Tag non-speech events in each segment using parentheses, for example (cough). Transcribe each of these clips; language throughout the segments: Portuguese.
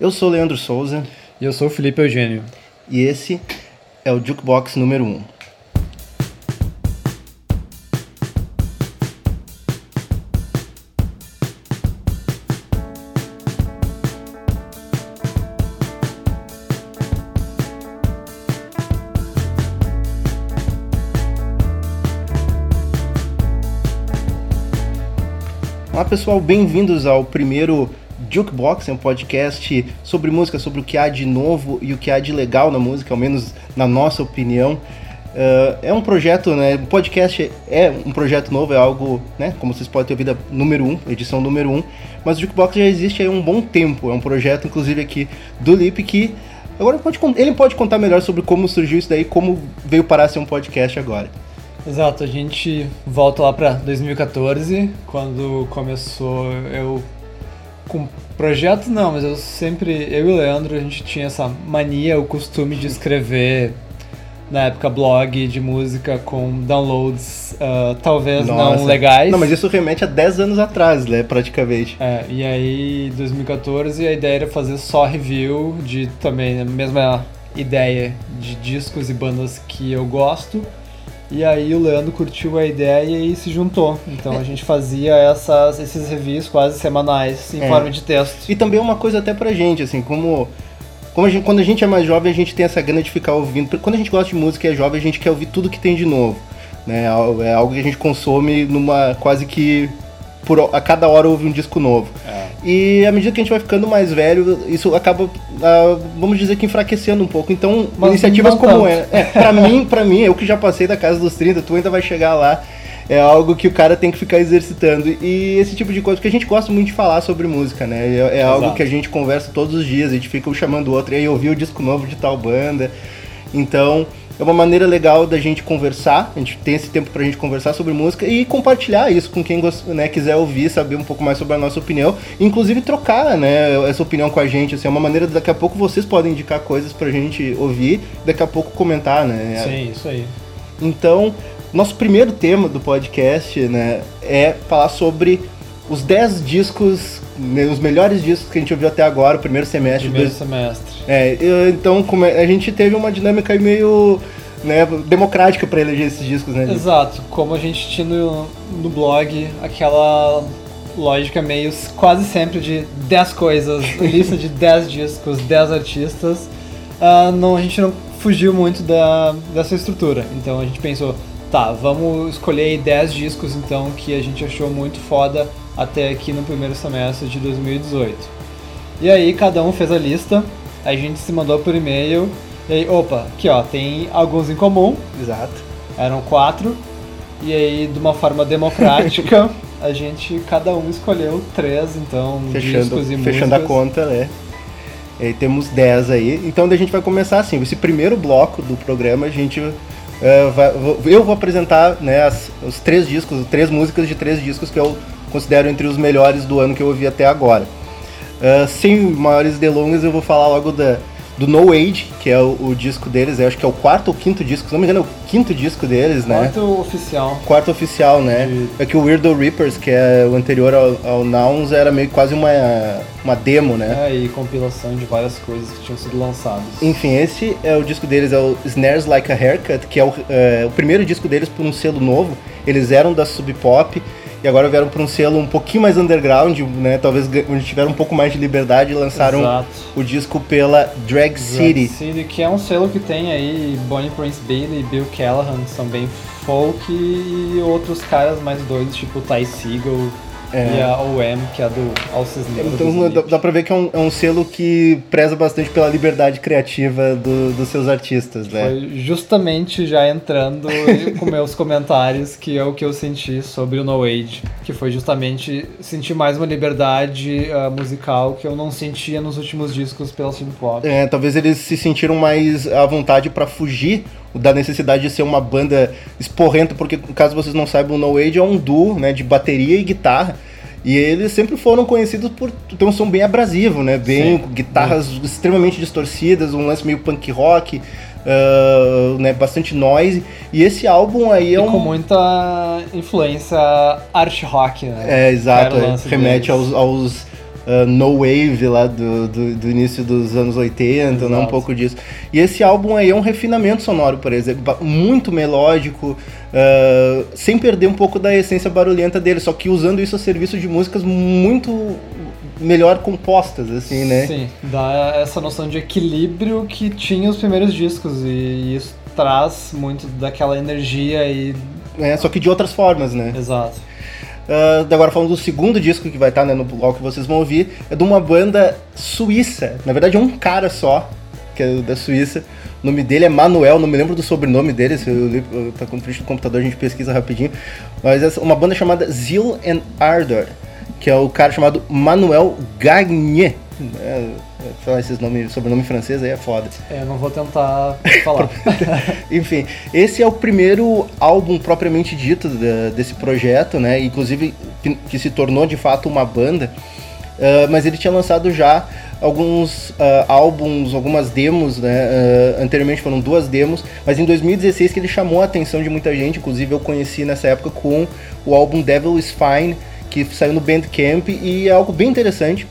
Eu sou o Leandro Souza. E eu sou o Felipe Eugênio. E esse é o Jukebox número 1. Um. Olá pessoal, bem-vindos ao primeiro Jukebox, é um podcast sobre música, sobre o que há de novo e o que há de legal na música, ao menos na nossa opinião. Uh, é um projeto, né? O podcast é um projeto novo, é algo, né? Como vocês podem ter ouvido, número 1, um, edição número 1. Um, mas o Jukebox já existe há um bom tempo. É um projeto, inclusive, aqui do Lip que. Agora pode, ele pode contar melhor sobre como surgiu isso daí, como veio parar a ser um podcast agora. Exato, a gente volta lá para 2014, quando começou eu com projeto não, mas eu sempre, eu e o Leandro, a gente tinha essa mania, o costume de escrever na época blog de música com downloads uh, talvez Nossa. não legais. Não, mas isso remete a 10 anos atrás, né, praticamente. É, e aí 2014 a ideia era fazer só review de também a mesma ideia de discos e bandas que eu gosto e aí o Leandro curtiu a ideia e se juntou. Então a gente fazia essas, esses reviews quase semanais em é. forma de texto. E também uma coisa até pra gente, assim, como, como a gente, quando a gente é mais jovem, a gente tem essa gana de ficar ouvindo. Quando a gente gosta de música e é jovem, a gente quer ouvir tudo que tem de novo. Né? É algo que a gente consome numa quase que por, a cada hora ouve um disco novo. É. E à medida que a gente vai ficando mais velho, isso acaba, uh, vamos dizer que enfraquecendo um pouco. Então, Mas iniciativas como é, é para mim, para mim, eu que já passei da casa dos 30, tu ainda vai chegar lá. É algo que o cara tem que ficar exercitando. E esse tipo de coisa, porque a gente gosta muito de falar sobre música, né? É, é algo que a gente conversa todos os dias, a gente fica um chamando o outro, e aí ouviu o disco novo de tal banda. Então, é uma maneira legal da gente conversar, a gente tem esse tempo pra gente conversar sobre música e compartilhar isso com quem né, quiser ouvir, saber um pouco mais sobre a nossa opinião, inclusive trocar né, essa opinião com a gente. Assim, é uma maneira, daqui a pouco vocês podem indicar coisas pra gente ouvir, daqui a pouco comentar, né? Sim, isso aí. Então, nosso primeiro tema do podcast né, é falar sobre os 10 discos, os melhores discos que a gente ouviu até agora, o primeiro semestre. Primeiro do... semestre. É, então a gente teve uma dinâmica meio né, democrática para eleger esses discos, né? Exato, como a gente tinha no, no blog aquela lógica meio quase sempre de 10 coisas, (laughs) lista de 10 discos, 10 artistas. Uh, não, a gente não fugiu muito da, dessa estrutura. Então a gente pensou, tá, vamos escolher 10 discos então que a gente achou muito foda até aqui no primeiro semestre de 2018. E aí cada um fez a lista, a gente se mandou por e-mail, e aí, opa, aqui ó, tem alguns em comum. Exato. Eram quatro. E aí, de uma forma democrática, (laughs) a gente, cada um escolheu três, então, fechando, discos e Fechando músicas. a conta, né? E aí temos dez aí. Então a gente vai começar assim, esse primeiro bloco do programa a gente Uh, vai, eu vou apresentar né, as, os três discos, três músicas de três discos que eu considero entre os melhores do ano que eu ouvi até agora. Uh, sem maiores delongas, eu vou falar logo da, do No Age, que é o, o, disco deles, eu acho que é o quarto ou quinto disco, se não me engano, é o quinto disco deles, né? Quarto oficial. Quarto oficial, né? De... É que o Weirdo Reapers, que é o anterior ao, ao Nouns, era meio quase uma, uma demo, né? É, e compilação de várias coisas que tinham sido lançadas. Enfim, esse é o disco deles, é o Snares Like a Haircut, que é o, é, o primeiro disco deles por um selo novo. Eles eram da Sub Pop e agora vieram para um selo um pouquinho mais underground, né? Talvez onde tiveram um pouco mais de liberdade e lançaram Exato. o disco pela Drag City. Drag City, que é um selo que tem aí Bonnie Prince Bailey e Bill Callahan, que são bem folk, e outros caras mais doidos, tipo Ty Segall, é. E a OM, que é a do Alces Negros. Então dá, dá pra ver que é um, é um, selo que preza bastante pela liberdade criativa do, dos seus artistas, né? Foi justamente já entrando com meus comentários que é o que eu senti sobre o No Age, que foi justamente sentir mais uma liberdade uh, musical que eu não sentia nos últimos discos pela synth pop. É, talvez eles se sentiram mais à vontade para fugir da necessidade de ser uma banda esporrenta, porque caso vocês não saibam, o No Age é um duo né, de bateria e guitarra. E eles sempre foram conhecidos por ter um som bem abrasivo, né? Bem, Sim. guitarras Sim. extremamente distorcidas, um lance meio punk rock, uh, né? Bastante noise. E esse álbum aí é e um... com muita influência art rock, né? É, exato. É, remete aos, aos uh, no wave lá do, do, do, início dos anos 80, né? um pouco disso. E esse álbum aí é um refinamento sonoro, por exemplo, muito melódico, uh, sem perder um pouco da essência barulhenta dele, só que usando isso a serviço de músicas muito melhor compostas, assim, né? Sim, dá essa noção de equilíbrio que tinha os primeiros discos e isso traz muito daquela energia e... É, só que de outras formas, né? Exato. Uh, agora falando do segundo disco que vai estar né, no bloco que vocês vão ouvir, é de uma banda suíça. Na verdade é um cara só, que é da Suíça. O nome dele é Manuel, não me lembro do sobrenome dele, se eu, eu tá com frente do computador, a gente pesquisa rapidinho. Mas é uma banda chamada Zeal and Ardor, que é o cara chamado Manuel Gagné. É, falar esses nomes, sobrenome francês aí é foda. É, não vou tentar falar. (laughs) Enfim, esse é o primeiro álbum propriamente dito de, desse projeto, né? Inclusive que, que, se tornou de fato uma banda. Uh, mas ele tinha lançado já alguns uh, álbuns, algumas demos, né? Uh, anteriormente foram duas demos, mas em 2016 que ele chamou a atenção de muita gente, inclusive eu conheci nessa época com o álbum Devil is Fine, que saiu no Bandcamp e é algo bem interessante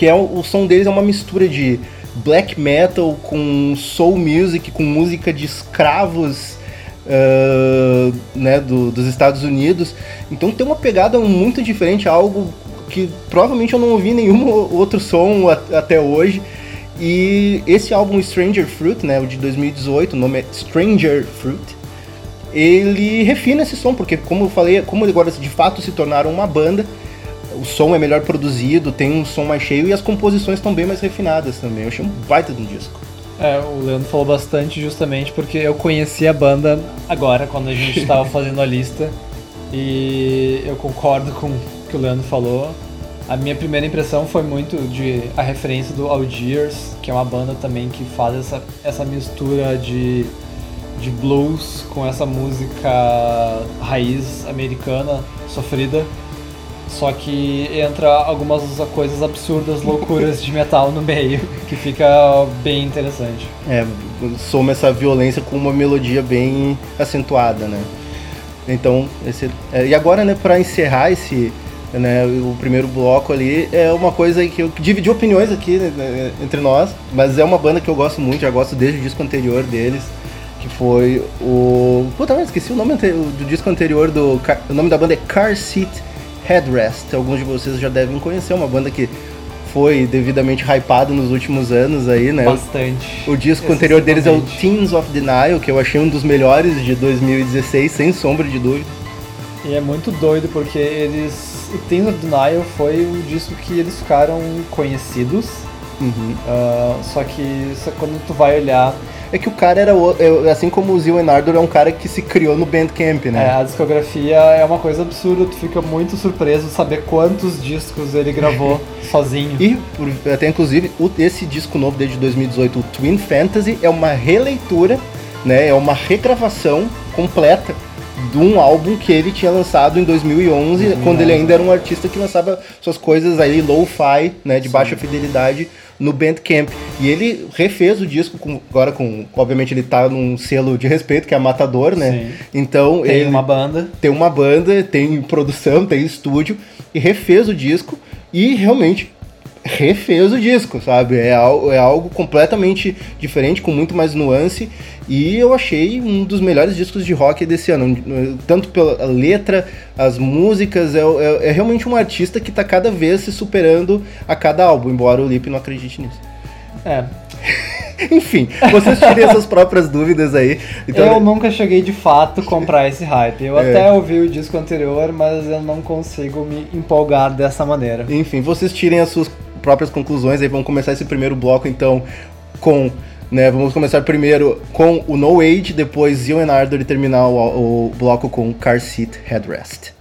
que é o, som deles é uma mistura de black metal com soul music, com música de escravos uh, né, do, dos Estados Unidos. Então tem uma pegada muito diferente, algo que provavelmente eu não ouvi nenhum (laughs) outro som até hoje. E esse álbum Stranger Fruit, né, o de 2018, o nome é Stranger Fruit, ele refina esse som, porque como eu falei, como agora de fato se tornaram uma banda, o som é melhor produzido, tem um som mais cheio e as composições estão bem mais refinadas também. Eu achei um baita de um disco. É, o Leandro falou bastante justamente porque eu conheci a banda agora, quando a gente estava (laughs) fazendo a lista. E eu concordo com o que o Leandro falou. A minha primeira impressão foi muito de a referência do Algiers, que é uma banda também que faz essa, essa mistura de, de blues com essa música raiz americana sofrida. Só que entra algumas coisas absurdas, loucuras de metal no meio, que fica bem interessante. É, soma essa violência com uma melodia bem acentuada, né? Então, esse, é, e agora, né, para encerrar esse, né, o primeiro bloco ali, é uma coisa que eu dividi opiniões aqui né, entre nós, mas é uma banda que eu gosto muito, já gosto desde o disco anterior deles, que foi o... Puta, mas esqueci o nome do disco anterior do... O nome da banda é Car Seat Headrest. Alguns de vocês já devem conhecer, uma banda que foi devidamente hypado nos últimos anos aí, né? Bastante. O, disco anterior deles é o Teens of Denial, que eu achei um dos melhores de 2016, sem sombra de dúvida. E é muito doido porque eles. O Teens of Denial foi o disco que eles ficaram conhecidos. Uhum. Uh, só que só quando tu vai olhar é que o cara era, é, assim como o Zil Enardor, é um cara que se criou no Bandcamp, né? É, a discografia é uma coisa absurda, tu fica muito surpreso saber quantos discos ele gravou (laughs) sozinho. E, até inclusive, esse disco novo desde 2018, o Twin Fantasy, é uma releitura, né? É uma regravação completa de um álbum que ele tinha lançado em 2011, uhum, quando ele ainda era um artista que lançava suas coisas aí low-fi, né, de Sim. baixa fidelidade no Bandcamp. E ele refez o disco com, agora com, obviamente ele tá num selo de respeito que é a Matador, né? Sim. Então tem uma banda, tem uma banda, tem produção, tem estúdio e refez o disco e realmente refez o disco, sabe? É, é algo completamente diferente, com muito mais nuance. E eu achei um dos melhores discos de rock desse ano. Tanto pela letra, as músicas. É, é, é realmente um artista que está cada vez se superando a cada álbum, embora o Lip não acredite nisso. É. (laughs) Enfim, vocês tirem suas próprias dúvidas aí. Então... Eu nunca cheguei de fato comprar esse hype. Eu (laughs) é. até ouvi o disco anterior, mas eu não consigo me empolgar dessa maneira. Enfim, vocês tirem as suas próprias conclusões. Aí vamos começar esse primeiro bloco então com. Né, vamos começar primeiro com o No Age, depois Zion and Ardor e terminar o, o bloco com Car Seat Headrest.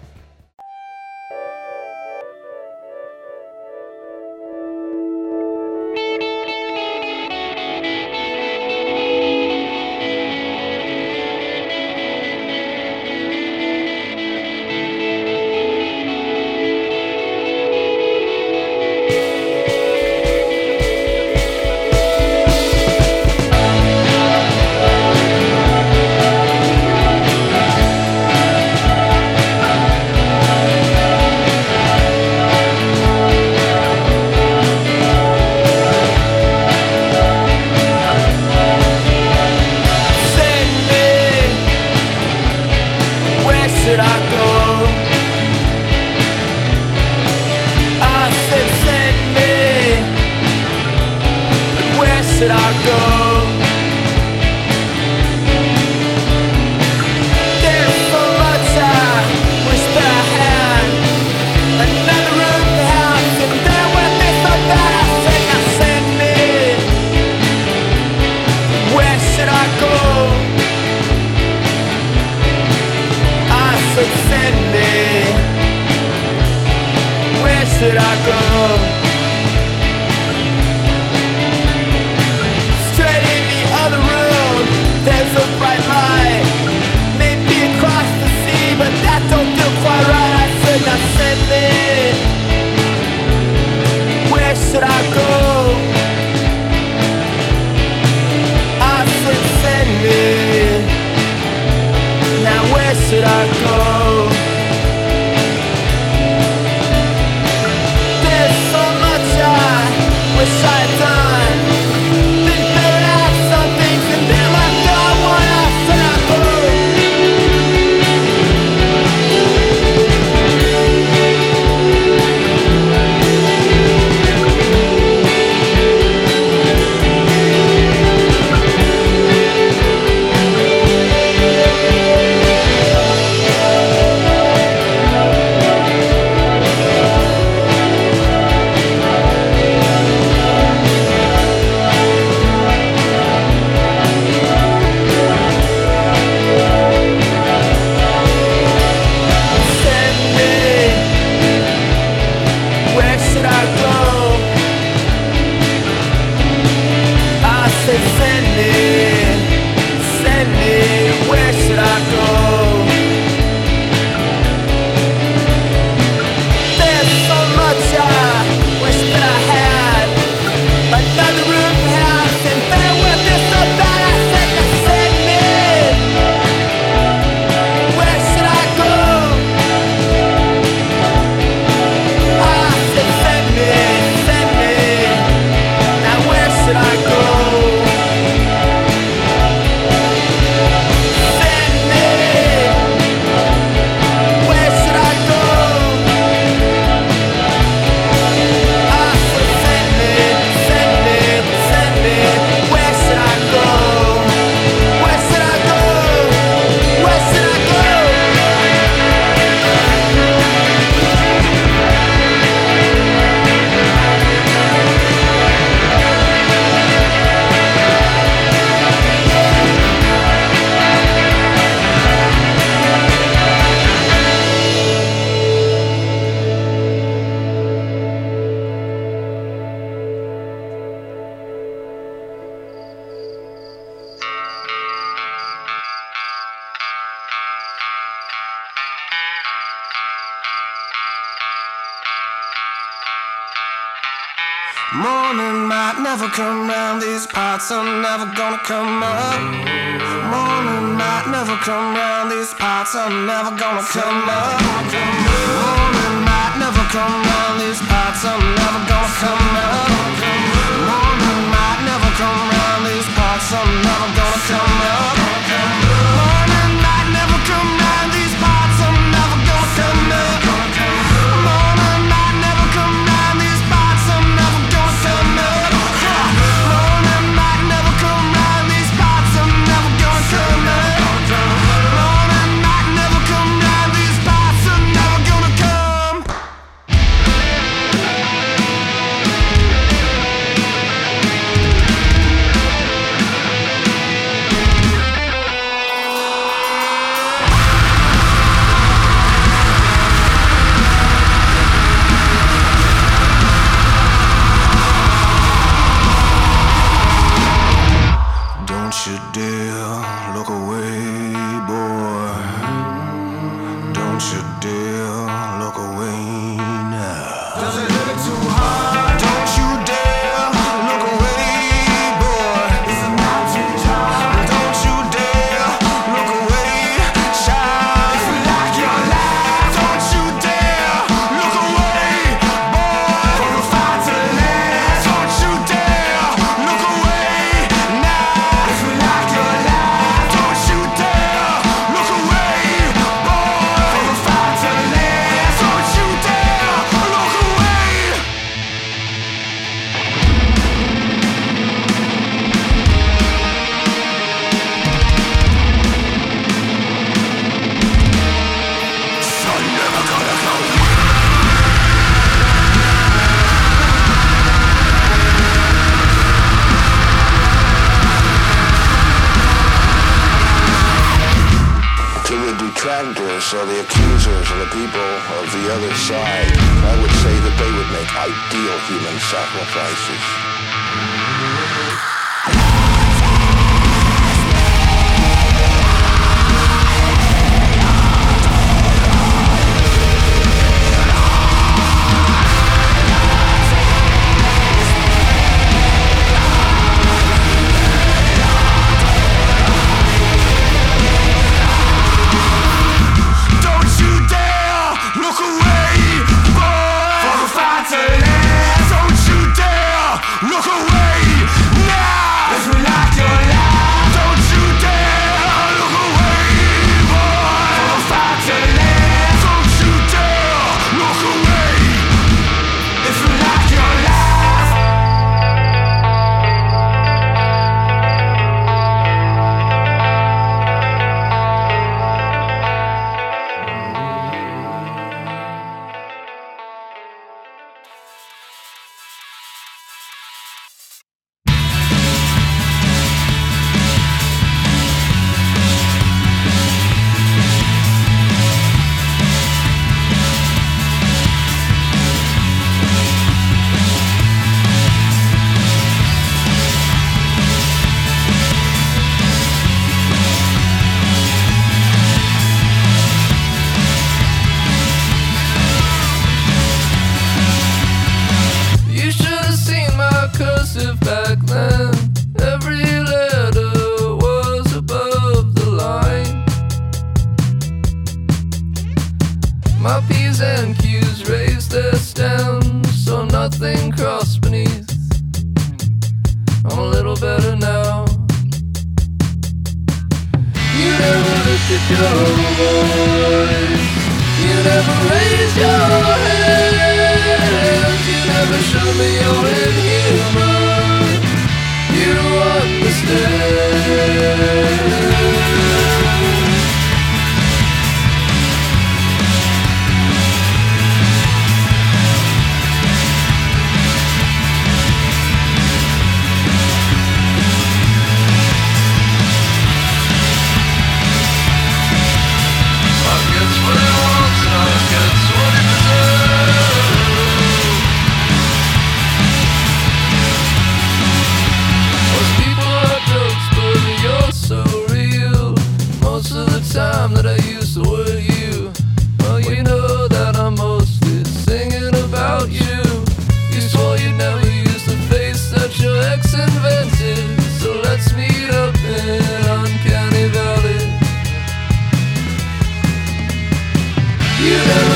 You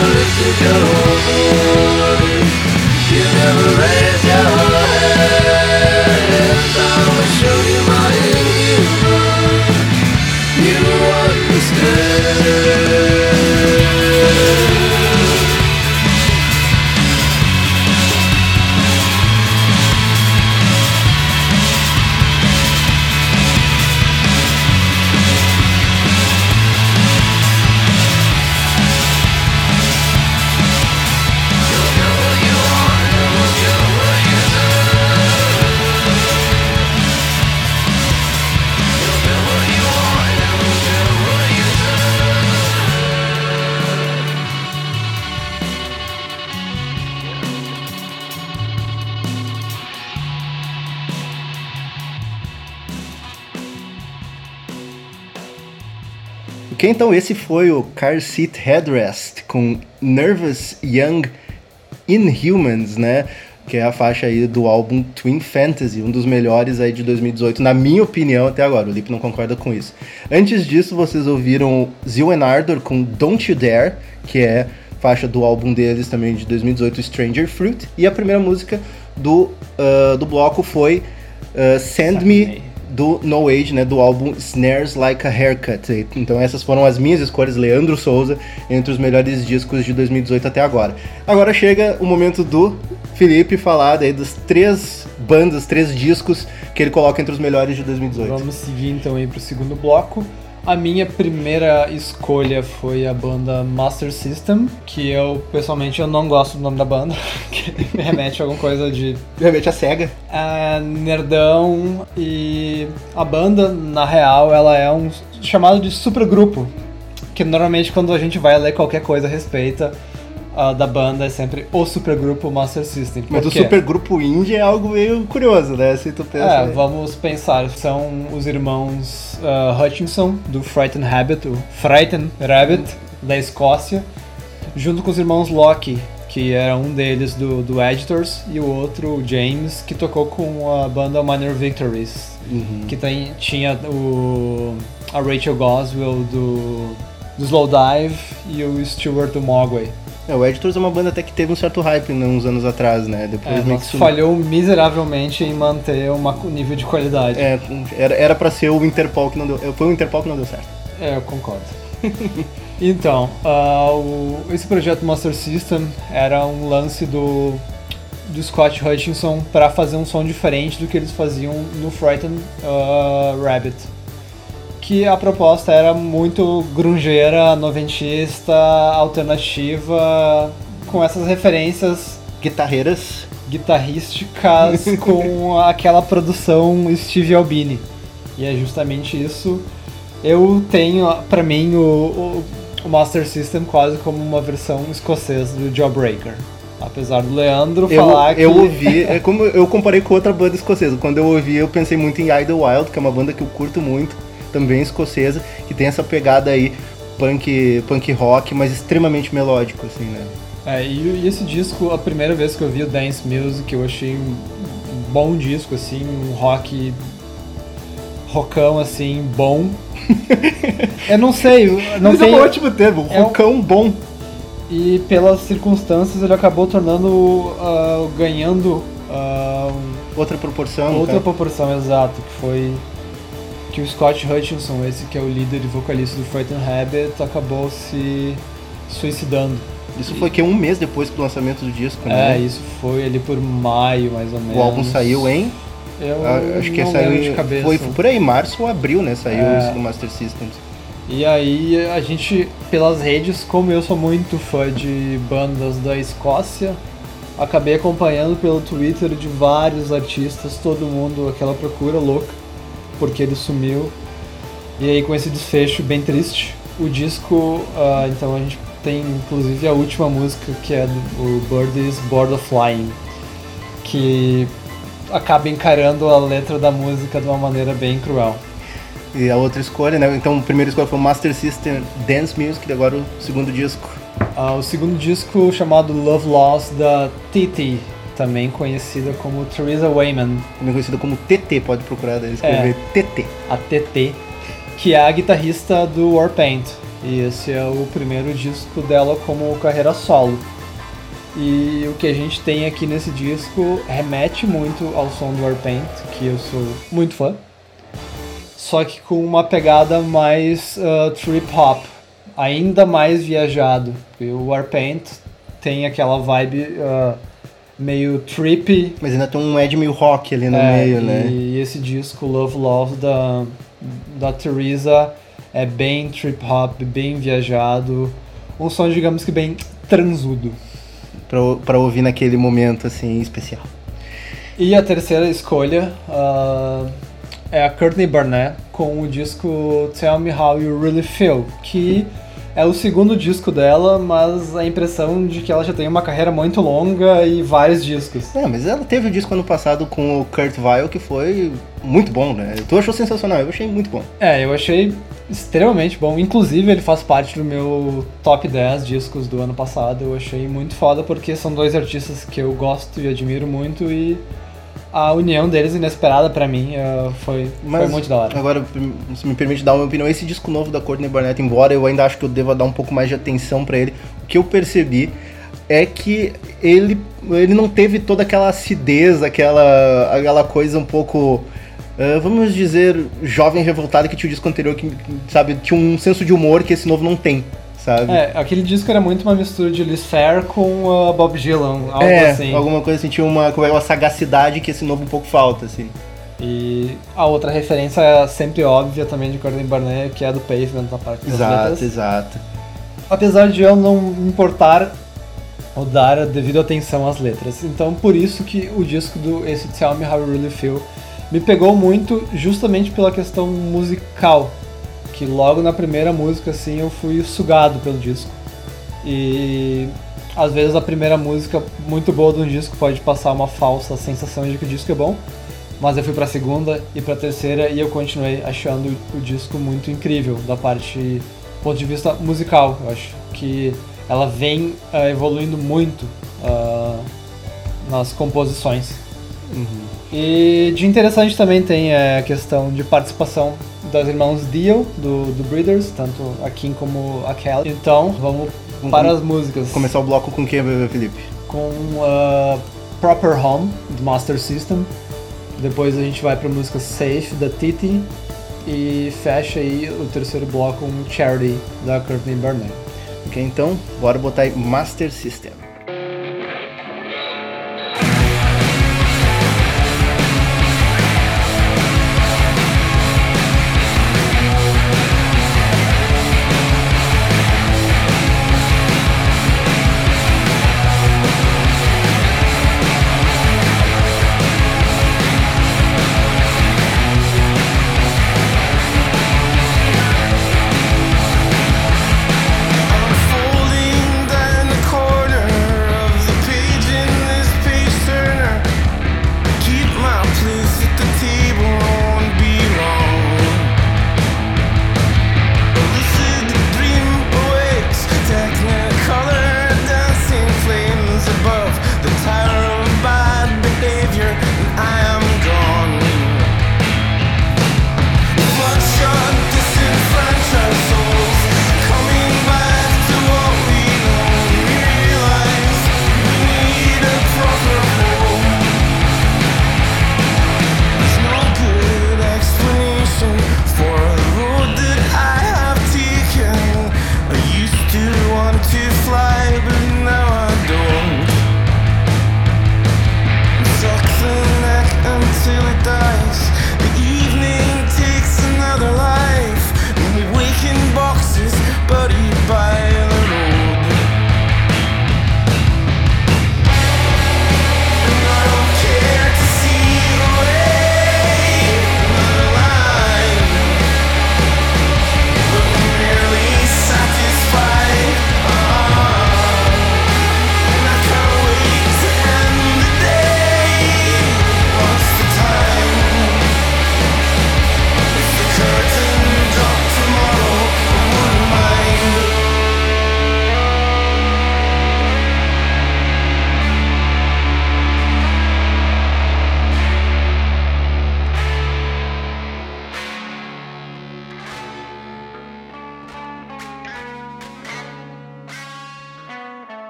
então esse foi o Car Seat Headrest com Nervous Young Inhumans, né? Que é a faixa aí do álbum Twin Fantasy, um dos melhores aí de 2018, na minha opinião até agora. O Lip não concorda com isso. Antes disso, vocês ouviram Zil and Ardor com Don't You Dare, que é faixa do álbum deles também de 2018, Stranger Fruit. E a primeira música do, ah, do bloco foi ah, Send Me do No Age, né, do álbum Snares Like a Haircut. Então essas foram as minhas escolhas, Leandro Souza, entre os melhores discos de 2018 até agora. Agora chega o momento do Felipe falar daí das três bandas, três discos que ele coloca entre os melhores de 2018. Vamos seguir então aí pro segundo bloco. A minha primeira escolha foi a banda Master System, que eu pessoalmente eu não gosto do nome da banda, (laughs) que me remete a alguma coisa de Realmente a SEGA. é, nerdão e a banda na real ela é um chamado de supergrupo que normalmente quando a gente vai ler qualquer coisa a respeito ah, da banda é sempre o supergrupo Master System. Mas o supergrupo indie é algo meio curioso, né? Se tu pensa. É, vamos pensar, são os irmãos ah, Hutchinson, do Frightened Rabbit, o Frightened Rabbit, da Escócia, junto com os irmãos Locke, que era um deles do, do Editors, e o outro, o James, que tocou com a banda Minor Victories, que tem, tinha o, a Rachel Goswell do, do Slowdive e o Stuart do Mogwai. É, o Editors é uma banda até que teve um certo hype né, uns anos atrás, né? Depois É, meio que falhou miseravelmente em manter um nível de qualidade. É, era, era pra ser o Interpol que não deu. Foi o Interpol que não deu certo. É, eu concordo. (laughs) então, ah, o- esse projeto Master System era um lance do, do Scott Hutchinson para fazer um som diferente do que eles faziam no Frightened ah, Rabbit. Que a proposta era muito grungeira, noventista, alternativa, com essas referências Guitarreiras. guitarrísticas (laughs) com aquela produção Steve Albini. E é justamente isso. Eu tenho, pra mim, o, o, Master System quase como uma versão escocesa do Jawbreaker. Apesar do Leandro Eu, falar eu que... ouvi, (laughs) é como eu comparei com outra banda escocesa. Quando eu ouvi, eu pensei muito em Idlewild, que é uma banda que eu curto muito, também escocesa, que tem essa pegada aí punk, punk rock, mas extremamente melódico, assim, né? É, e, esse disco, a primeira vez que eu vi o Dance Music, eu achei um bom disco, assim, um rock rockão, assim, bom. (laughs) eu não sei, não mas tem... é um ótimo termo, é um- rockão bom. E pelas circunstâncias ele acabou tornando, ah, ganhando um- Outra proporção. outra cara. proporção exata, que foi que o Scott Hutchinson, esse que é o líder e vocalista do Frightened Rabbit, acabou se suicidando. Isso foi que um mês depois do lançamento do disco, É, né? isso foi ali por maio, mais ou menos. O álbum saiu em. Eu ah, acho que saiu. de cabeça. Foi por aí, março ou abril, né? Saiu É. esse do Master Systems. E aí a gente, pelas redes, como eu sou muito fã de bandas da Escócia, acabei acompanhando pelo Twitter de vários artistas, todo mundo aquela procura louca, porque ele sumiu. E aí com esse desfecho bem triste, o disco, ah, então a gente tem inclusive a última música que é do o Birdies Board of Flying, que acaba encarando a letra da música de uma maneira bem cruel. E a outra escolha, né? Então, a primeira escolha foi o Master System Dance Music, e agora o segundo disco. Ah, o segundo disco chamado Love Lost da Titi, também conhecida como Theresa Wayman, Também conhecido como TT, pode procurar daí escrever TT. a TT, que é a guitarrista do Warpaint. E esse é o primeiro disco dela como carreira solo. E o que a gente tem aqui nesse disco remete muito ao som do Warpaint, que eu sou muito fã. Só que com uma pegada mais ah, trip hop, ainda mais viajado. Porque o Warpaint tem aquela vibe ah, meio trippy, Mas ainda tem um Ed meio rock ali no é, meio, e né? esse disco Love Love da, da Teresa é bem trip hop, bem viajado. Um som, digamos que bem transudo. Pra, pra ouvir naquele momento, assim, especial. E a terceira escolha ah, é a Courtney Barnett com o disco Tell Me How You Really Feel, que é o segundo disco dela, mas a impressão de que ela já tem uma carreira muito longa e vários discos. É, mas ela teve o disco ano passado com o Kurt Vile, que foi muito bom, né? Tu achou sensacional, eu achei muito bom. É, eu achei extremamente bom. Inclusive, ele faz parte do meu top 10 discos do ano passado. Eu achei muito foda porque são dois artistas que eu gosto e admiro muito e a união deles inesperada pra mim eh, foi, foi muito da hora. Agora, se me permite dar uma opinião, esse disco novo da Courtney Barnett, embora eu ainda acho que eu deva dar um pouco mais de atenção pra ele, o que eu percebi é que ele, ele não teve toda aquela acidez, aquela, aquela coisa um pouco, ah, vamos dizer, jovem revoltada que tinha o disco anterior, que, que, sabe, tinha um senso de humor que esse novo não tem, sabe? É, aquele disco era muito uma mistura de Liz Fair com uh, Bob Dylan, algo É, assim. alguma coisa assim, tinha uma, é, uma sagacidade que esse novo um pouco falta, assim. E a outra referência é sempre óbvia também de Courtney Barnett, que é a do Pavement na parte das Exato, letras. exato. apesar de eu não importar ou dar a devida atenção às letras. Então, por isso que o disco do esse Tell Me How You Really Feel me pegou muito, justamente pela questão musical, que logo na primeira música, assim, eu fui sugado pelo disco. E às vezes a primeira música muito boa de um disco pode passar uma falsa sensação de que o disco é bom, mas eu fui pra segunda e pra terceira e eu continuei achando o disco muito incrível da parte do ponto de vista musical. Eu acho que ela vem ah, evoluindo muito ah, nas composições. E de interessante também tem eh, a questão de participação das irmãs Dio, do, do Breeders, tanto a Kim como a Kelly. Então, vamos para as músicas. Começar o bloco com quem, Felipe? Com ah, Proper Home, do Master System. Depois a gente vai para a música Safe, da Titi. E fecha aí o terceiro bloco com Charity, da Courtney Barnett. Ok, então, bora botar aí Master System.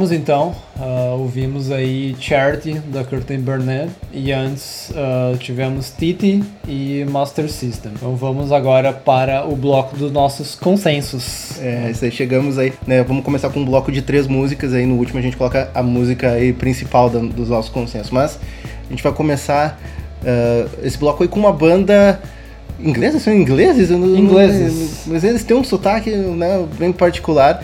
Voltamos então, ah, ouvimos aí Charity da Curtin Burnett e antes ah, tivemos Titi e Master System. Então vamos agora para o bloco dos nossos consensos. É, isso aí, chegamos aí, né? Vamos começar com um bloco de três músicas aí. No último a gente coloca a música aí principal da- dos nossos consensos. Mas a gente vai começar ah, esse bloco aí com uma banda inglesa, são ingleses? Ingleses. Mas eles têm um sotaque né, bem particular.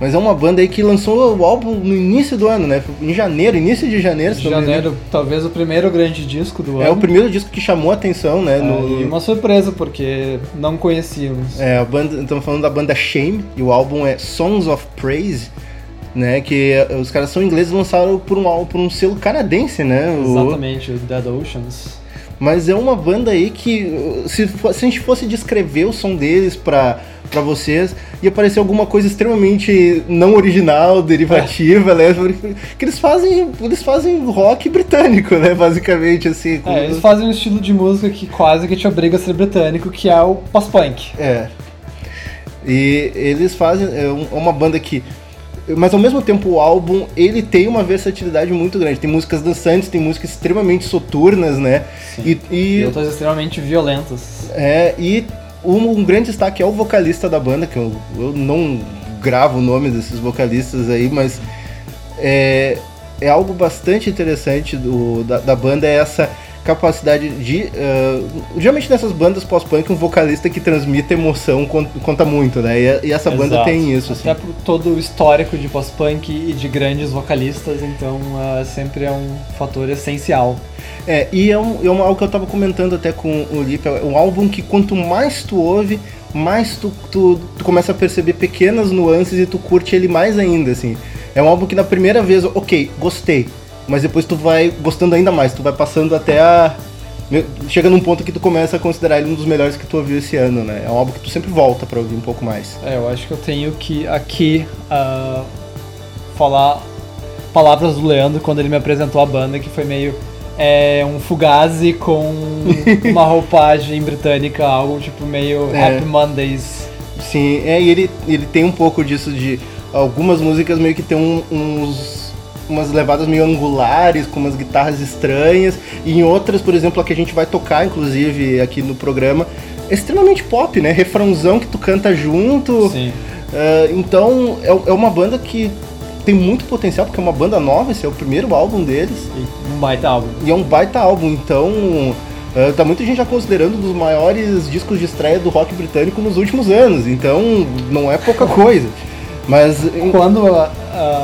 Mas é uma banda aí que lançou o álbum no início do ano, né? Em janeiro, início de janeiro, se. Janeiro, talvez o primeiro grande disco do É ano. o primeiro disco que chamou a atenção, né? Ah, no- E uma surpresa, porque não conhecíamos. É, a banda, estamos falando da banda Shame, e o álbum é Songs of Praise, né? Que eh, os caras são ingleses e lançaram por um, álbum- por um selo canadense, né? Exatamente, o Dead Oceans. Mas é uma banda aí que, se, se a gente fosse descrever o som deles pra, pra vocês, ia parecer alguma coisa extremamente não original, derivativa, né? Porque eles fazem, eles fazem rock britânico, né? Basicamente, assim. com- É, eles fazem um estilo de música que quase que te obriga a ser britânico, que é o post-punk. É. E eles fazem. É um- uma banda que. Mas ao mesmo tempo o álbum ele tem uma versatilidade muito grande. Tem músicas dançantes, tem músicas extremamente soturnas, né? E, E e, outras extremamente violentas. é, e um, um grande destaque é o vocalista da banda, que eu, eu não gravo o nome desses vocalistas aí, mas é, é algo bastante interessante do, da, da banda, é essa capacidade de. ah, geralmente nessas bandas pós-punk, um vocalista que transmite emoção con- conta muito, né? E, e essa banda Exato. tem isso, assim. Até por todo o histórico de post-punk e de grandes vocalistas, então ah, sempre é um fator essencial. É, e é, um, é um- algo que eu tava comentando até com o Lipe, é um álbum que quanto mais tu ouve, mais tu, tu, tu começa a perceber pequenas nuances e tu curte ele mais ainda, assim. É um álbum que na primeira vez, ok, gostei, mas depois tu vai gostando ainda mais, tu vai passando até a... Chega num ponto que tu começa a considerar ele um dos melhores que tu ouviu esse ano, né? É um álbum que tu sempre volta pra ouvir um pouco mais. É, eu acho que eu tenho que aqui ah, falar palavras do Leandro quando ele me apresentou a banda, que foi meio é, um fugazi com (laughs) uma roupagem britânica, algo tipo meio É. Happy Mondays. Sim, é, e ele, ele tem um pouco disso de. Algumas músicas meio que tem um- uns. Umas levadas meio angulares, com umas guitarras estranhas. E em outras, por exemplo, a que a gente vai tocar, inclusive, aqui no programa, é extremamente pop, né? Refrãozão que tu canta junto. Sim. É, então, é, é uma banda que tem muito potencial, porque é uma banda nova, esse é o primeiro álbum deles. E um baita álbum. E é um baita álbum, então. eh, tá muita gente já considerando um dos maiores discos de estreia do rock britânico nos últimos anos, então não é pouca coisa. Mas. Quando, ah,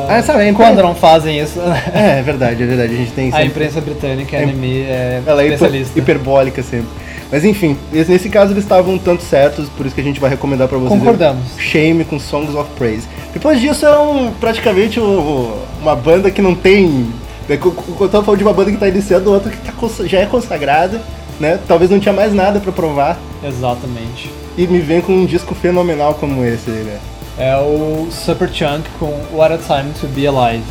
Ah, sabe, a impre- quando não fazem isso, (laughs) É, é verdade, é verdade. A gente tem a sempre- imprensa britânica, a É- NME, é Ela é hiper- especialista. hiperbólica sempre. Mas enfim, esse- nesse caso eles estavam tanto certos, por isso que a gente vai recomendar pra vocês. Concordamos. Shame com Songs of Praise. Depois disso é um, praticamente um- uma banda que não tem. é, Eu tô falando de uma banda que tá iniciando, outra que tá já é consagrada, né? Talvez não tinha mais nada pra provar. Exatamente. E me vem com um disco fenomenal como esse, né? É o Superchunk com What a Time to Be Alive.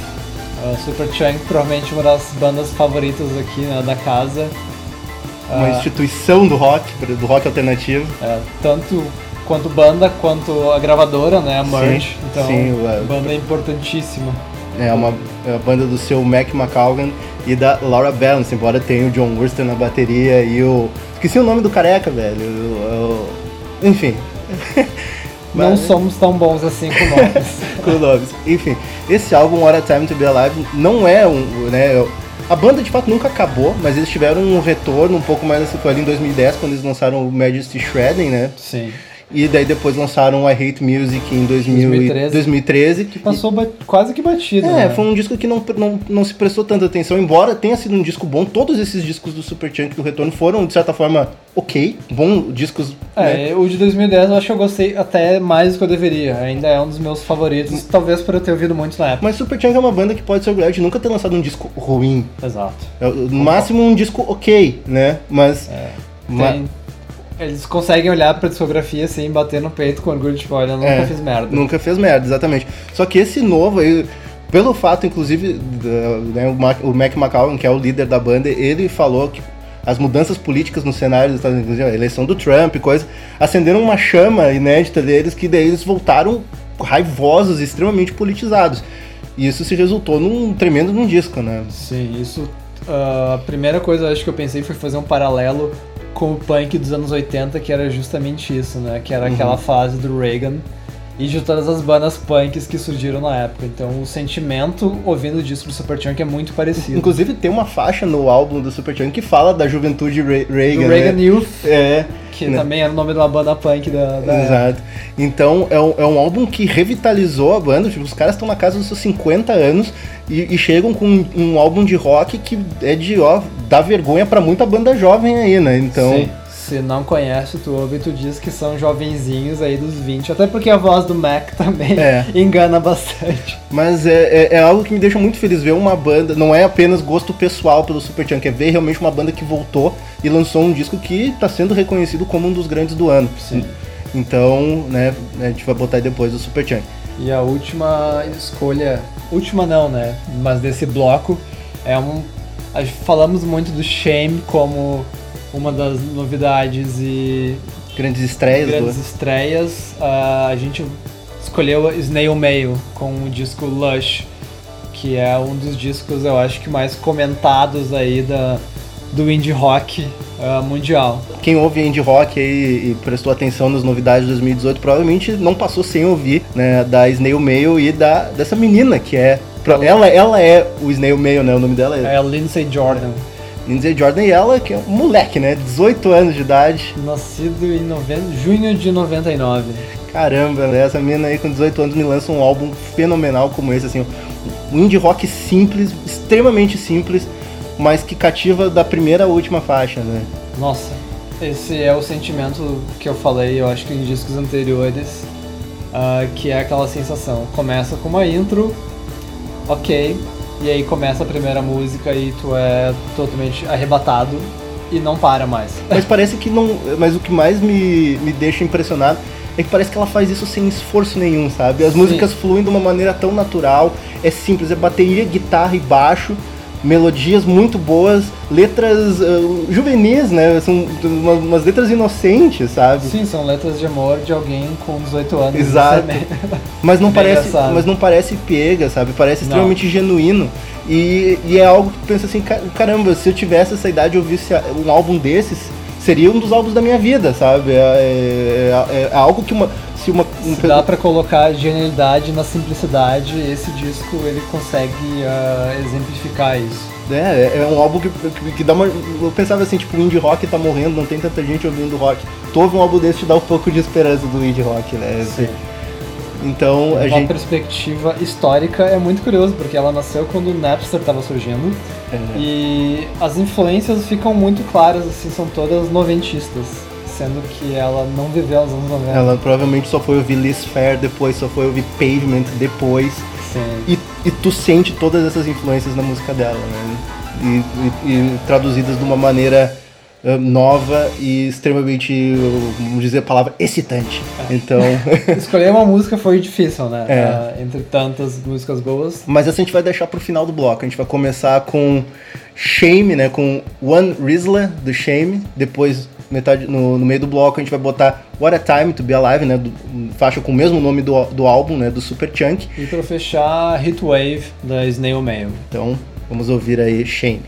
Uh, Superchunk provavelmente uma das bandas favoritas aqui né, da casa. Uma Ah, instituição do rock, do rock alternativo. é, tanto quanto banda quanto a gravadora, né, a Merge. Sim, então, sim, o- banda importantíssima. É uma, é banda do seu Mac McCalgan e da Laura Balance, embora tenha o John Wurster na bateria e o. Esqueci o nome do careca, velho. o- o- Enfim. (laughs) Não somos tão bons assim com nomes. (laughs) com nomes. Enfim, esse álbum, What a Time to Be Alive, não é um. Né, a banda de fato nunca acabou, mas eles tiveram um retorno um pouco mais foi ali em 2010, quando eles lançaram o Majesty Shredding, né? Sim. E daí depois lançaram I Hate Music em 2000 e- 2013. 2013. Que passou ba- quase que batido. É, né? foi um disco que não, não, não se prestou tanta atenção, embora tenha sido um disco bom. Todos esses discos do Superchunk do Retorno foram, de certa forma, ok. Bom discos. né? É, o de 2010 eu acho que eu gostei até mais do que eu deveria. Ainda é um dos meus favoritos, talvez por eu ter ouvido muito na época. Mas Superchunk é uma banda que pode se orgulhar de nunca ter lançado um disco ruim. Exato. É, No máximo um disco ok, né? Mas. ma- Tem- Eles conseguem olhar pra discografia assim, bater no peito com orgulho, tipo, olha, nunca É, fiz merda. Nunca fez merda, exatamente. Só que esse novo aí, pelo fato, inclusive, da- né, o, Mac, o Mac McCallum, que é o líder da banda, ele falou que as mudanças políticas no cenário dos Estados Unidos, a eleição do Trump e coisa, acenderam uma chama inédita deles que daí eles voltaram raivosos, extremamente politizados. E isso se resultou num tremendo num disco, né? Sim, isso. ah, a primeira coisa acho que eu pensei foi fazer um paralelo com o punk dos anos 80, que era justamente isso, né? Que era aquela fase do Reagan e de todas as bandas punks que surgiram na época. Então o sentimento ouvindo o disco do Superchunk é muito parecido. Inclusive tem uma faixa no álbum do Superchunk que fala da juventude Re- Reagan. do Reagan né? Youth, É. que né? também era o nome de uma banda punk da, da época. Exato. Então é um, é um álbum que revitalizou a banda. Tipo, os caras estão na casa dos seus 50 anos e, e chegam com um, um álbum de rock que é de, ó, dá vergonha pra muita banda jovem aí, né? Então. Sim. Se não conhece, tu ouve e tu diz que são jovenzinhos aí dos 20. Até porque a voz do Mac (laughs) também É. engana bastante. Mas é, é, é algo que me deixa muito feliz ver uma banda. Não é apenas gosto pessoal pelo Superchunk, é ver realmente uma banda que voltou e lançou um disco que está sendo reconhecido como um dos grandes do ano. Sim. Então, né, a gente vai botar aí depois o Superchunk. E a última escolha, última não, né? Mas desse bloco é um. Falamos muito do Shame como uma das novidades e Grandes estreias grandes do. estreias. Ah, a gente escolheu Snail Mail com o disco Lush, que é um dos discos eu acho que mais comentados aí da, do indie rock ah, mundial. Quem ouve indie rock aí e prestou atenção nas novidades de 2018 provavelmente não passou sem ouvir, né, da Snail Mail e da dessa menina que é. Ela, ela é o Snail Mail, né? O nome dela é É a Lindsay Jordan, Lindsay Jordan e ela, que é um moleque, né? 18 anos de idade. nascido em junho de 99. Caramba, né? essa menina aí com 18 anos me lança um álbum fenomenal como esse, assim, um indie rock simples, extremamente simples, mas que cativa da primeira à última faixa, né? Nossa, esse é o sentimento que eu falei, eu acho que em discos anteriores, ah, que é aquela sensação. Começa com uma intro, ok, e aí começa a primeira música e tu é totalmente arrebatado e não para mais. (laughs) Mas parece que não. Mas o que mais me, me deixa impressionado é que parece que ela faz isso sem esforço nenhum, sabe? As Sim. músicas fluem de uma maneira tão natural, é simples, é bateria, guitarra e baixo, melodias muito boas, letras ah, juvenis, né? São umas, umas letras inocentes, sabe? Sim, são letras de amor de alguém com 18 anos. Exato. É (laughs) Mas não Bem parece, engraçado. mas não parece pega, sabe? Parece Não. extremamente genuíno. E, e é algo que tu pensa assim, "Ca- caramba, se eu tivesse essa idade e ouvisse um álbum desses, seria um dos álbuns da minha vida, sabe? É, é- é- é algo que uma. Se uma. um- Se dá pra colocar genialidade na simplicidade, esse disco ele consegue ah, exemplificar isso. É, é um álbum que, que, que dá uma. Eu pensava assim, tipo, o indie rock tá morrendo, não tem tanta gente ouvindo rock. Tu ouve um álbum desse te dá um pouco de esperança do indie rock, né? Então a Uma gente. perspectiva histórica é muito curioso, porque ela nasceu quando o Napster estava surgindo É. e as influências ficam muito claras, assim, são todas noventistas, sendo que ela não viveu os anos 90. Ela provavelmente só foi ouvir Liz Fair depois, só foi ouvir Pavement depois. Sim. E, e tu sente todas essas influências na música dela, né? E, e- e traduzidas de uma maneira nova e extremamente, vamos dizer a palavra, excitante. Então, (laughs) Escolher uma música foi difícil, né? É. Ah, entre tantas músicas boas. mas essa a gente vai deixar pro final do bloco. A gente vai começar com Shame, né? Com One Rizla do Shame. Depois, metade, no, no meio do bloco, a gente vai botar What a Time to Be Alive, né? Do, faixa com o mesmo nome do, do álbum, né? Do Super Chunk. E pra fechar, Heatwave da Snail Mail. Então, vamos ouvir aí Shame.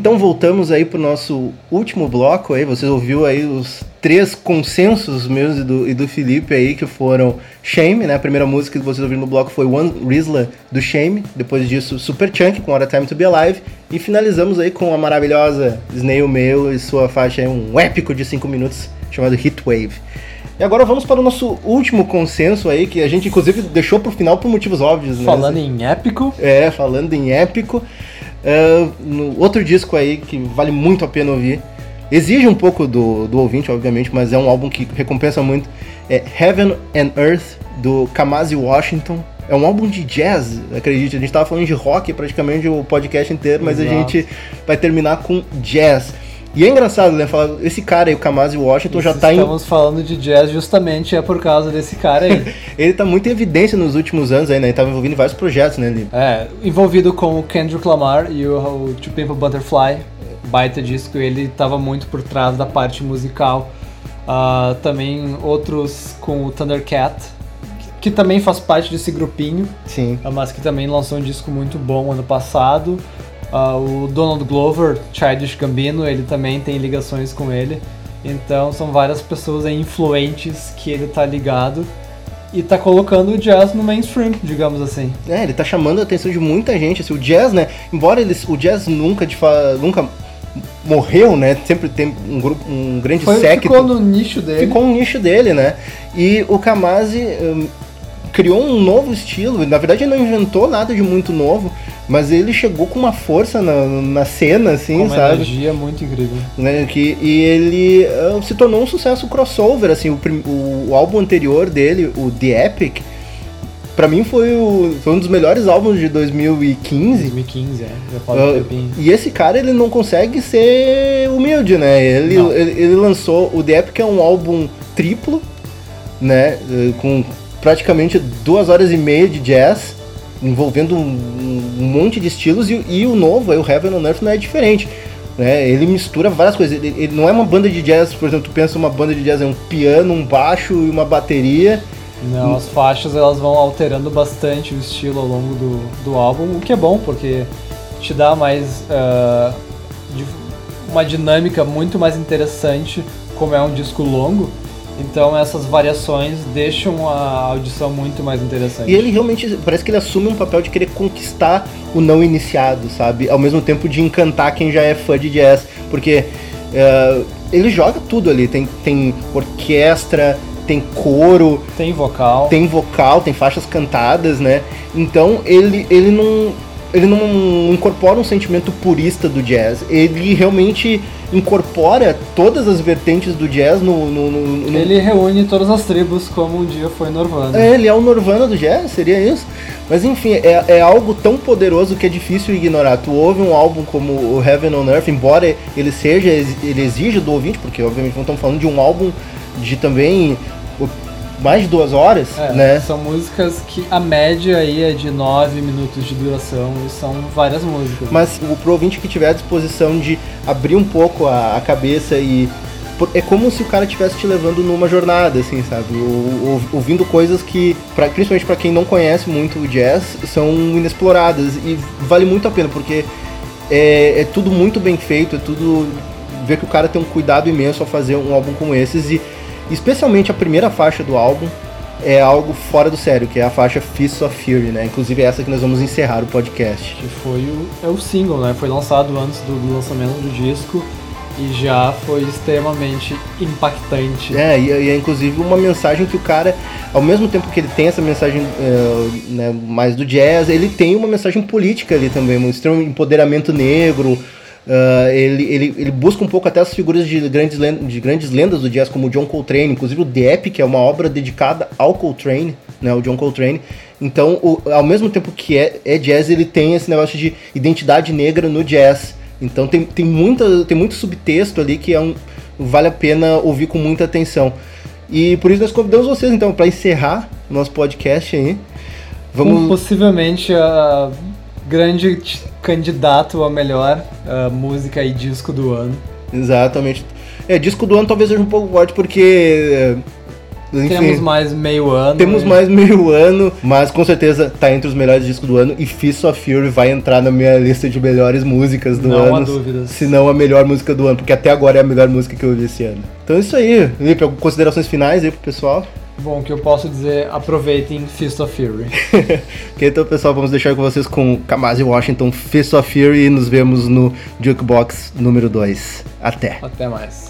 Então voltamos aí pro nosso último bloco aí. Você ouviu aí os três consensos meus e do, e do Felipe aí, que foram Shame, né? A primeira música que vocês ouviram no bloco foi One Rizla do Shame. Depois disso, Super Chunk com What a Time to Be Alive. E finalizamos aí com a maravilhosa Snail Mail e sua faixa aí, um épico de 5 minutos chamado Heatwave. E agora vamos para o nosso último consenso aí, que a gente inclusive deixou pro final por motivos óbvios, né? Falando em épico, É, falando em épico. É, no outro disco aí que vale muito a pena ouvir. Exige um pouco do, do ouvinte, obviamente, mas é um álbum que recompensa muito. É Heaven and Earth, do Kamasi Washington. É um álbum de jazz, acredite. A gente tava falando de rock praticamente o podcast inteiro, mas a Exato. gente vai terminar com jazz. E é engraçado, né? Falar, esse cara aí, o Kamasi Washington, já tá em estamos falando de jazz justamente é por causa desse cara aí. (laughs) Ele tá muito em evidência nos últimos anos aí, né? Ele tava envolvido em vários projetos, né? Ele... É, envolvido com o Kendrick Lamar e o, o To Pimp a Butterfly, baita disco, ele estava muito por trás da parte musical. Ah, também outros com o Thundercat, que, que também faz parte desse grupinho, Sim. mas que também lançou um disco muito bom ano passado. Ah, o Donald Glover, Childish Gambino, ele também tem ligações com ele. Então são várias pessoas influentes que ele tá ligado e tá colocando o jazz no mainstream, digamos assim. É, ele tá chamando a atenção de muita gente. Assim, o jazz, né? Embora eles, o jazz nunca, de fa... nunca morreu, né? Sempre tem um grupo, um grande Foi, séquito. ficou no nicho dele. ficou um nicho dele, né? E o Kamasi hum, criou um novo estilo. Na verdade, ele não inventou nada de muito novo, mas ele chegou com uma força na, na cena, assim, com uma sabe? energia muito incrível. né, que, e ele ah, se tornou um sucesso crossover, assim, o, o, o álbum anterior dele, o The Epic, pra mim foi, o, foi um dos melhores álbuns de 2015. 2015, é. Já falo Ah, tempinho. e esse cara, ele não consegue ser humilde, né? Ele, ele, ele lançou, o The Epic é um álbum triplo, né, eh, com praticamente duas horas e meia de jazz, envolvendo um, um monte de estilos, e, e o novo, aí, o Heaven on Earth, não é diferente. Né? Ele mistura várias coisas. Ele, ele não é uma banda de jazz, por exemplo, tu pensa uma banda de jazz, é um piano, um baixo e uma bateria. Não, as faixas elas vão alterando bastante o estilo ao longo do, do álbum, o que é bom, porque te dá mais di- uma dinâmica muito mais interessante, como é um disco longo. Então essas variações deixam a audição muito mais interessante. E ele realmente, parece que ele assume um papel de querer conquistar o não iniciado, sabe? Ao mesmo tempo de encantar quem já é fã de jazz. Porque eh, ele joga tudo ali. Tem, tem orquestra, tem coro, Tem vocal. tem vocal, tem faixas cantadas, né? Então ele, ele não. Ele não incorpora um sentimento purista do jazz. Ele realmente incorpora todas as vertentes do jazz no. no, no- no- Ele reúne todas as tribos como um dia foi Nirvana. é, ele é o Nirvana do jazz, seria isso. Mas enfim, é, é algo tão poderoso que é difícil ignorar. Tu ouve um álbum como o Heaven on Earth, embora ele seja, ele exija do ouvinte, porque obviamente não estamos falando de um álbum de também mais de duas horas, É, né? São músicas que a média aí é de 9 minutos de duração e são várias músicas. Mas o pro ouvinte que tiver a disposição de abrir um pouco a, a cabeça e. É como se o cara estivesse te levando numa jornada, assim, sabe? Ouvindo coisas que, pra- principalmente pra quem não conhece muito o jazz, são inexploradas. E vale muito a pena, porque é, é tudo muito bem feito, é tudo. Ver que o cara tem um cuidado imenso ao fazer um álbum como esses. E especialmente a primeira faixa do álbum é algo fora do sério, que é a faixa Fists of Fury, né? Inclusive é essa que nós vamos encerrar o podcast. Que foi o, é o single, né? Foi lançado antes do, lançamento do disco e já foi extremamente impactante. É, e, e é inclusive uma mensagem que o cara, ao mesmo tempo que ele tem essa mensagem eh, né, mais do jazz, ele tem uma mensagem política ali também, um extremo empoderamento negro. Ah, ele, ele, ele busca um pouco até as figuras de grandes, len- de grandes lendas do jazz, como o John Coltrane, inclusive o The Epic, que é uma obra dedicada ao Coltrane, né, o John Coltrane. Então, o- ao mesmo tempo que é, é jazz, ele tem esse negócio de identidade negra no jazz. Então tem, tem, muita, tem muito subtexto ali que é um, vale a pena ouvir com muita atenção. E por isso nós convidamos vocês, então, para encerrar o nosso podcast aí. Vamos. possivelmente a grande candidato a melhor ah, música e disco do ano. Exatamente. É, disco do ano talvez seja um pouco forte, porque. Enfim. Temos mais meio ano. Temos e- mais meio ano, mas com certeza tá entre os melhores discos do ano e Fist of Fury vai entrar na minha lista de melhores músicas do Não há ano. dúvidas. Se não a melhor música do ano, porque até agora é a melhor música que eu ouvi esse ano. Então é isso aí. Felipe, algumas considerações finais aí pro pessoal? Bom, o que eu posso dizer, aproveitem Fist of Fury. (laughs) então pessoal, vamos deixar com vocês com Kamasi Washington, Fist of Fury e nos vemos no Jukebox número 2. Até! Até mais.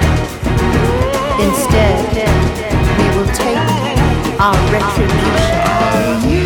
our retribution.